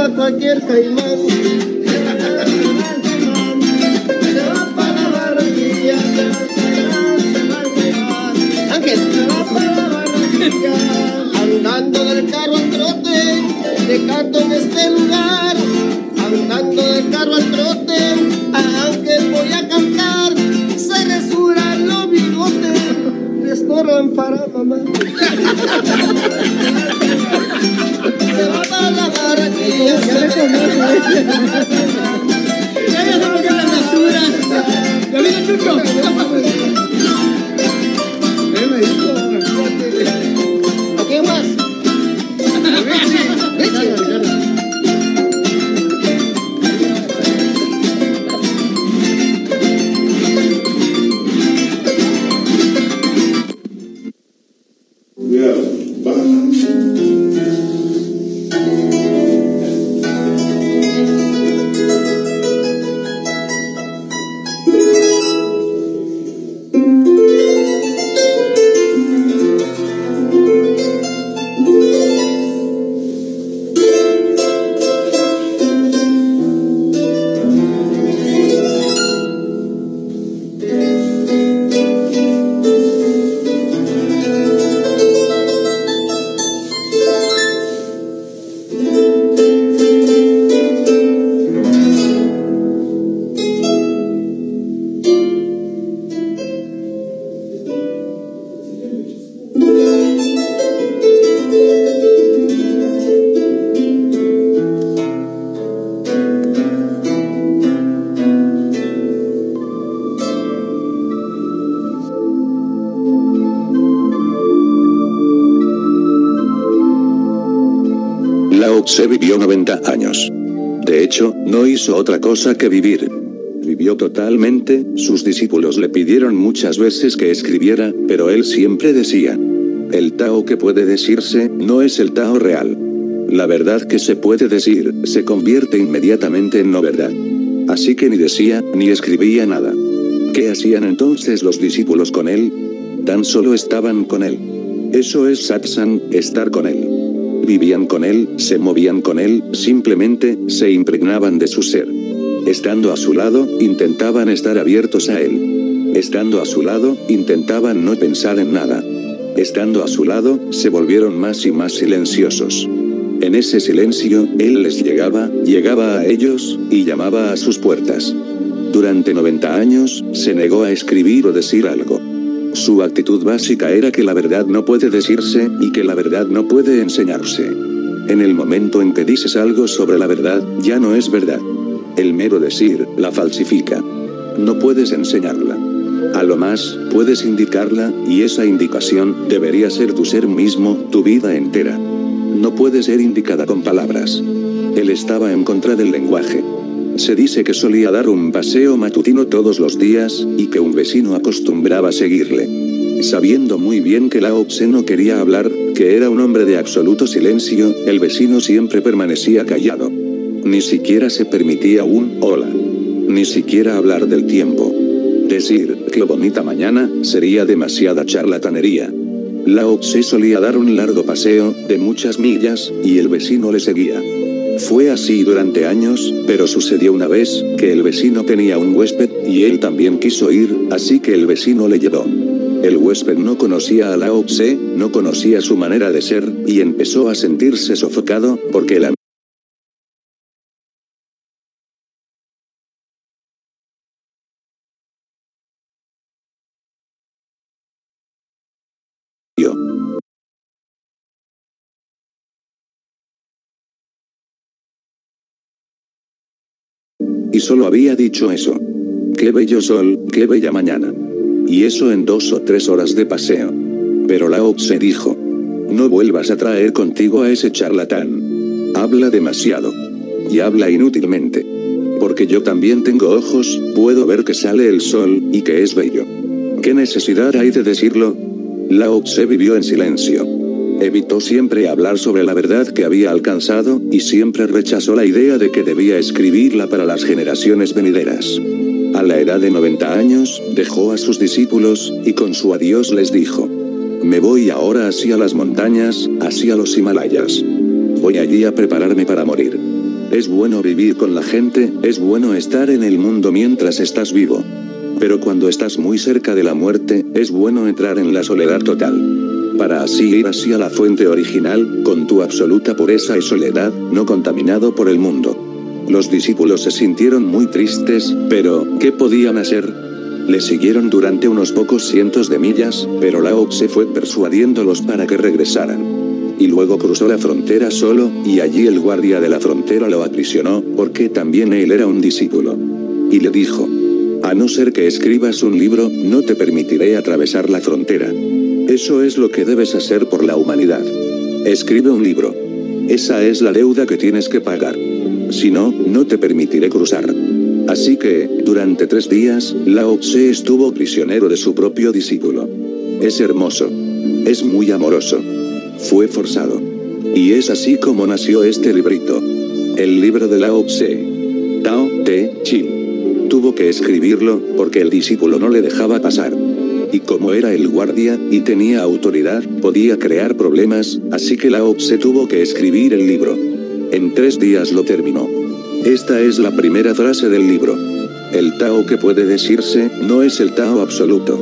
domina cualquier caimán. Se va para Barranquilla, el caimán. Ángel, se va para Barranquilla. Andando del carro al trote, te canto en este lugar. Andando del carro al trote, aunque voy a cantar, estorban para mamá. Se va para la barranquilla, Ya le conoce. Ya le sabe que es la basura. ¿Ya vino Chucho? ¿A quién más? Otra cosa que vivir. Vivió totalmente, sus discípulos le pidieron muchas veces que escribiera, pero él siempre decía, el Tao que puede decirse, no es el Tao real. La verdad que se puede decir, se convierte inmediatamente en no verdad. Así que ni decía, ni escribía nada. ¿Qué hacían entonces los discípulos con él? Tan solo estaban con él. Eso es satsang, estar con él. Vivían con él, se movían con él, simplemente, se impregnaban de su ser. Estando a su lado, intentaban estar abiertos a él. Estando a su lado, intentaban no pensar en nada. Estando a su lado, se volvieron más y más silenciosos. En ese silencio, él les llegaba, llegaba a ellos, y llamaba a sus puertas. Durante 90 años, se negó a escribir o decir algo. Su actitud básica era que la verdad no puede decirse, y que la verdad no puede enseñarse. En el momento en que dices algo sobre la verdad, ya no es verdad. El mero decir, la falsifica. No puedes enseñarla. A lo más, puedes indicarla, y esa indicación debería ser tu ser mismo, tu vida entera. No puede ser indicada con palabras. Él estaba en contra del lenguaje. Se dice que solía dar un paseo matutino todos los días, y que un vecino acostumbraba seguirle. Sabiendo muy bien que Lao Tse no quería hablar, que era un hombre de absoluto silencio, el vecino siempre permanecía callado. Ni siquiera se permitía un hola. Ni siquiera hablar del tiempo. Decir, qué bonita mañana, sería demasiada charlatanería. Lao Tse solía dar un largo paseo, de muchas millas, y el vecino le seguía. Fue así durante años, pero sucedió una vez, que el vecino tenía un huésped, y él también quiso ir, así que el vecino le llevó. El huésped no conocía a Lao Tse, no conocía su manera de ser, y empezó a sentirse sofocado, porque la Y solo había dicho eso. Qué bello sol, qué bella mañana. Y eso en dos o tres horas de paseo. Pero Lao Tse dijo. No vuelvas a traer contigo a ese charlatán. Habla demasiado. Y habla inútilmente. Porque yo también tengo ojos, puedo ver que sale el sol, y que es bello. ¿Qué necesidad hay de decirlo? Lao Tse vivió en silencio. Evitó siempre hablar sobre la verdad que había alcanzado, y siempre rechazó la idea de que debía escribirla para las generaciones venideras. A la edad de 90 años, dejó a sus discípulos, y con su adiós les dijo, Me voy ahora hacia las montañas, hacia los Himalayas. Voy allí a prepararme para morir. Es bueno vivir con la gente, es bueno estar en el mundo mientras estás vivo. Pero cuando estás muy cerca de la muerte, es bueno entrar en la soledad total para así ir hacia la fuente original, con tu absoluta pureza y soledad, no contaminado por el mundo. Los discípulos se sintieron muy tristes, pero, ¿qué podían hacer? Le siguieron durante unos pocos cientos de millas, pero Lao Tse fue persuadiéndolos para que regresaran. Y luego cruzó la frontera solo, y allí el guardia de la frontera lo aprisionó, porque también él era un discípulo. Y le dijo, a no ser que escribas un libro, no te permitiré atravesar la frontera. Eso es lo que debes hacer por la humanidad. Escribe un libro. Esa es la deuda que tienes que pagar. Si no, no te permitiré cruzar. Así que, durante tres días, Lao Tse estuvo prisionero de su propio discípulo. Es hermoso. Es muy amoroso. Fue forzado. Y es así como nació este librito. El libro de Lao Tse. Tao Te Ching. Tuvo que escribirlo, porque el discípulo no le dejaba pasar y como era el guardia, y tenía autoridad, podía crear problemas, así que Lao Tse tuvo que escribir el libro. En tres días lo terminó. Esta es la primera frase del libro. El Tao que puede decirse, no es el Tao absoluto.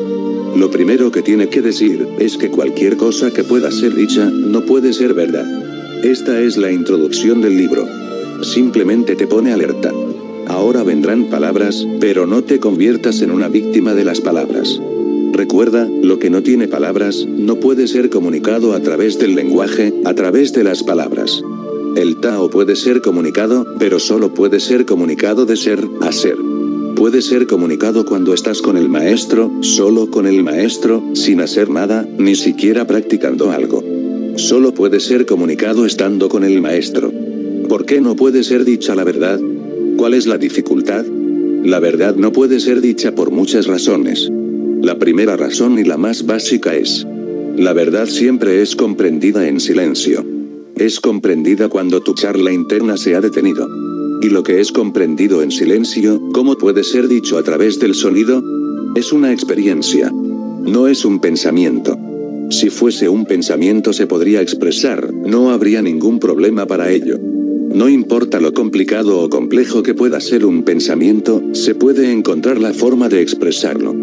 Lo primero que tiene que decir, es que cualquier cosa que pueda ser dicha, no puede ser verdad. Esta es la introducción del libro. Simplemente te pone alerta. Ahora vendrán palabras, pero no te conviertas en una víctima de las palabras. Recuerda, lo que no tiene palabras, no puede ser comunicado a través del lenguaje, a través de las palabras. El Tao puede ser comunicado, pero solo puede ser comunicado de ser a ser. Puede ser comunicado cuando estás con el maestro, solo con el maestro, sin hacer nada, ni siquiera practicando algo. Solo puede ser comunicado estando con el maestro. ¿Por qué no puede ser dicha la verdad? ¿Cuál es la dificultad? La verdad no puede ser dicha por muchas razones. La primera razón y la más básica es, la verdad siempre es comprendida en silencio. Es comprendida cuando tu charla interna se ha detenido. Y lo que es comprendido en silencio, ¿cómo puede ser dicho a través del sonido? Es una experiencia. No es un pensamiento. Si fuese un pensamiento se podría expresar, no habría ningún problema para ello. No importa lo complicado o complejo que pueda ser un pensamiento, se puede encontrar la forma de expresarlo.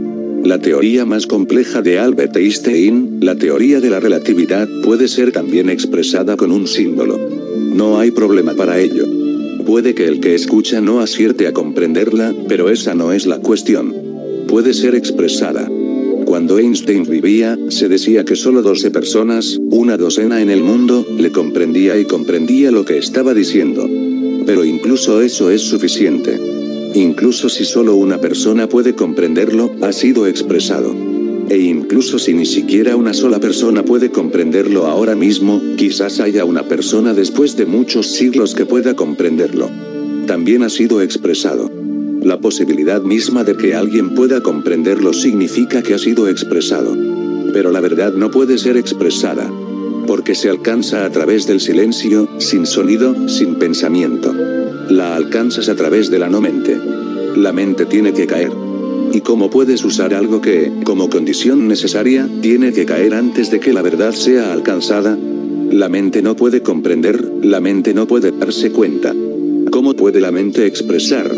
La teoría más compleja de Albert Einstein, la teoría de la relatividad, puede ser también expresada con un símbolo. No hay problema para ello. Puede que el que escucha no acierte a comprenderla, pero esa no es la cuestión. Puede ser expresada. Cuando Einstein vivía, se decía que solo 12 personas, una docena en el mundo, le comprendía y comprendía lo que estaba diciendo. Pero incluso eso es suficiente. Incluso si solo una persona puede comprenderlo, ha sido expresado. E incluso si ni siquiera una sola persona puede comprenderlo ahora mismo, quizás haya una persona después de muchos siglos que pueda comprenderlo. También ha sido expresado. La posibilidad misma de que alguien pueda comprenderlo significa que ha sido expresado. Pero la verdad no puede ser expresada. Porque se alcanza a través del silencio, sin sonido, sin pensamiento. La alcanzas a través de la no mente. La mente tiene que caer. ¿Y cómo puedes usar algo que, como condición necesaria, tiene que caer antes de que la verdad sea alcanzada? La mente no puede comprender, la mente no puede darse cuenta. ¿Cómo puede la mente expresar?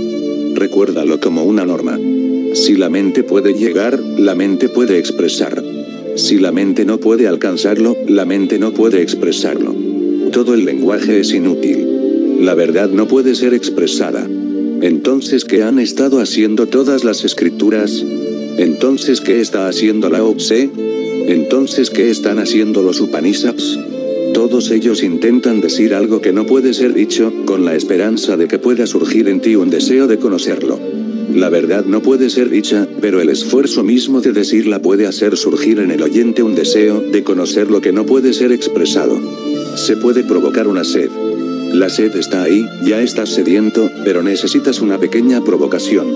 Recuérdalo como una norma. Si la mente puede llegar, la mente puede expresar. Si la mente no puede alcanzarlo, la mente no puede expresarlo. Todo el lenguaje es inútil. La verdad no puede ser expresada. Entonces, ¿qué han estado haciendo todas las escrituras? Entonces, ¿qué está haciendo la Tse? Entonces, ¿qué están haciendo los Upanishads? Todos ellos intentan decir algo que no puede ser dicho, con la esperanza de que pueda surgir en ti un deseo de conocerlo. La verdad no puede ser dicha, pero el esfuerzo mismo de decirla puede hacer surgir en el oyente un deseo de conocer lo que no puede ser expresado. Se puede provocar una sed. La sed está ahí, ya estás sediento, pero necesitas una pequeña provocación.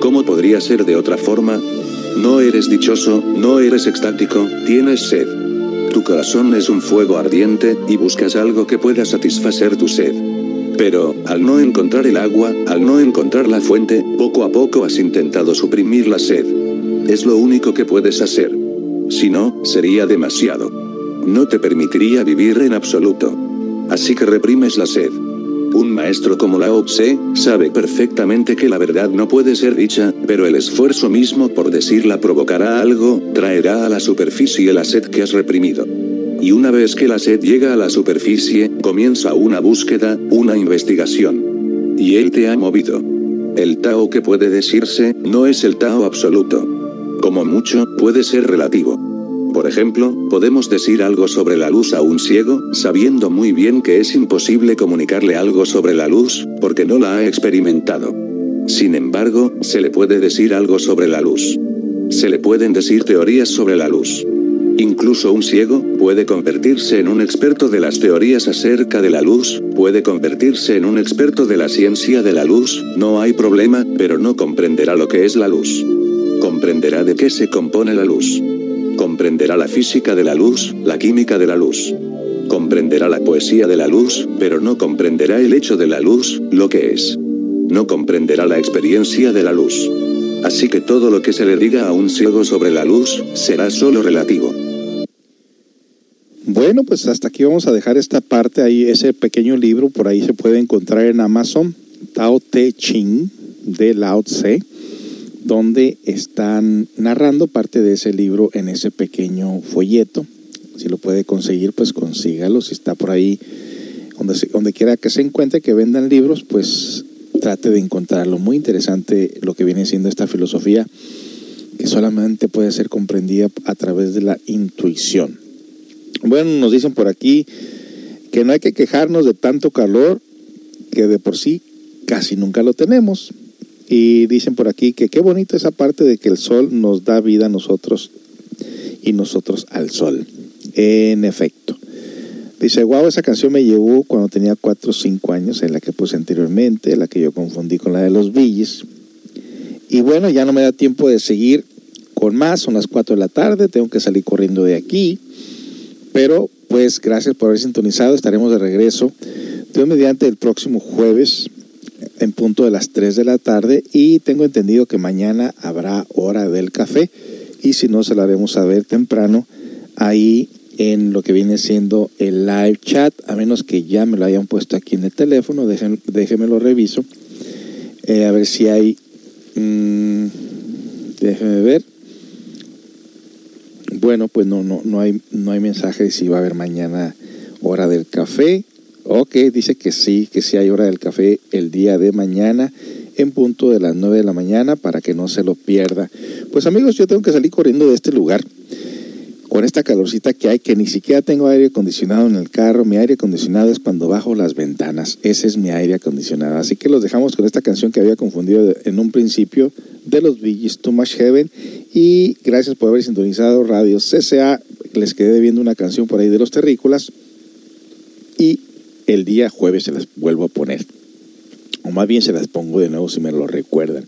¿Cómo podría ser de otra forma? No eres dichoso, no eres extático, tienes sed. Tu corazón es un fuego ardiente, y buscas algo que pueda satisfacer tu sed. Pero, al no encontrar el agua, al no encontrar la fuente, poco a poco has intentado suprimir la sed. Es lo único que puedes hacer. Si no, sería demasiado. No te permitiría vivir en absoluto. Así que reprimes la sed. Un maestro como Lao Tse sabe perfectamente que la verdad no puede ser dicha, pero el esfuerzo mismo por decirla provocará algo, traerá a la superficie la sed que has reprimido. Y una vez que la sed llega a la superficie, comienza una búsqueda, una investigación. Y él te ha movido. El Tao que puede decirse, no es el Tao absoluto. Como mucho, puede ser relativo. Por ejemplo, podemos decir algo sobre la luz a un ciego, sabiendo muy bien que es imposible comunicarle algo sobre la luz, porque no la ha experimentado. Sin embargo, se le puede decir algo sobre la luz. Se le pueden decir teorías sobre la luz. Incluso un ciego puede convertirse en un experto de las teorías acerca de la luz, puede convertirse en un experto de la ciencia de la luz, no hay problema, pero no comprenderá lo que es la luz. Comprenderá de qué se compone la luz. Comprenderá la física de la luz, la química de la luz. Comprenderá la poesía de la luz, pero no comprenderá el hecho de la luz, lo que es. No comprenderá la experiencia de la luz. Así que todo lo que se le diga a un ciego sobre la luz, será solo relativo. Bueno, pues hasta aquí vamos a dejar esta parte ahí, ese pequeño libro, por ahí se puede encontrar en Amazon, Tao Te Ching de Lao Tse, donde están narrando parte de ese libro en ese pequeño folleto. Si lo puede conseguir, pues consígalo. Si está por ahí, donde, donde quiera que se encuentre, que vendan libros, pues trate de encontrarlo. Muy interesante lo que viene siendo esta filosofía, que solamente puede ser comprendida a través de la intuición. Bueno, nos dicen por aquí que no hay que quejarnos de tanto calor, que de por sí casi nunca lo tenemos. Y dicen por aquí que qué bonito esa parte de que el sol nos da vida a nosotros y nosotros al sol. En efecto. Dice, wow, esa canción me llevó cuando tenía 4 o 5 años, en la que puse anteriormente, la que yo confundí con la de los Billys. Y bueno, ya no me da tiempo de seguir con más, son las 4 de la tarde, tengo que salir corriendo de aquí. Pero pues gracias por haber sintonizado, estaremos de regreso Dios mediante el próximo jueves en punto de las 3 de la tarde y tengo entendido que mañana habrá hora del café y si no se la haremos saber temprano ahí en lo que viene siendo el live chat, a menos que ya me lo hayan puesto aquí en el teléfono, déjenme, déjenme lo reviso, eh, a ver si hay, mm, déjenme ver, bueno, pues no, no, no, hay, no hay mensaje si va a haber mañana hora del café, ok, dice que sí, que sí hay hora del café el día de mañana en punto de las 9 de la mañana para que no se lo pierda. Pues amigos, yo tengo que salir corriendo de este lugar con esta calorcita que hay, que ni siquiera tengo aire acondicionado en el carro. Mi aire acondicionado es cuando bajo las ventanas. Ese es mi aire acondicionado. Así que los dejamos con esta canción que había confundido en un principio de los Billys, Too Much Heaven. Y gracias por haber sintonizado Radio CCA. Les quedé viendo una canción por ahí de los terrícolas. Y el día jueves se las vuelvo a poner. O más bien se las pongo de nuevo si me lo recuerdan.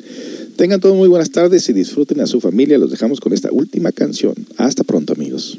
Tengan todos muy buenas tardes y disfruten a su familia. Los dejamos con esta última canción. Hasta pronto, amigos.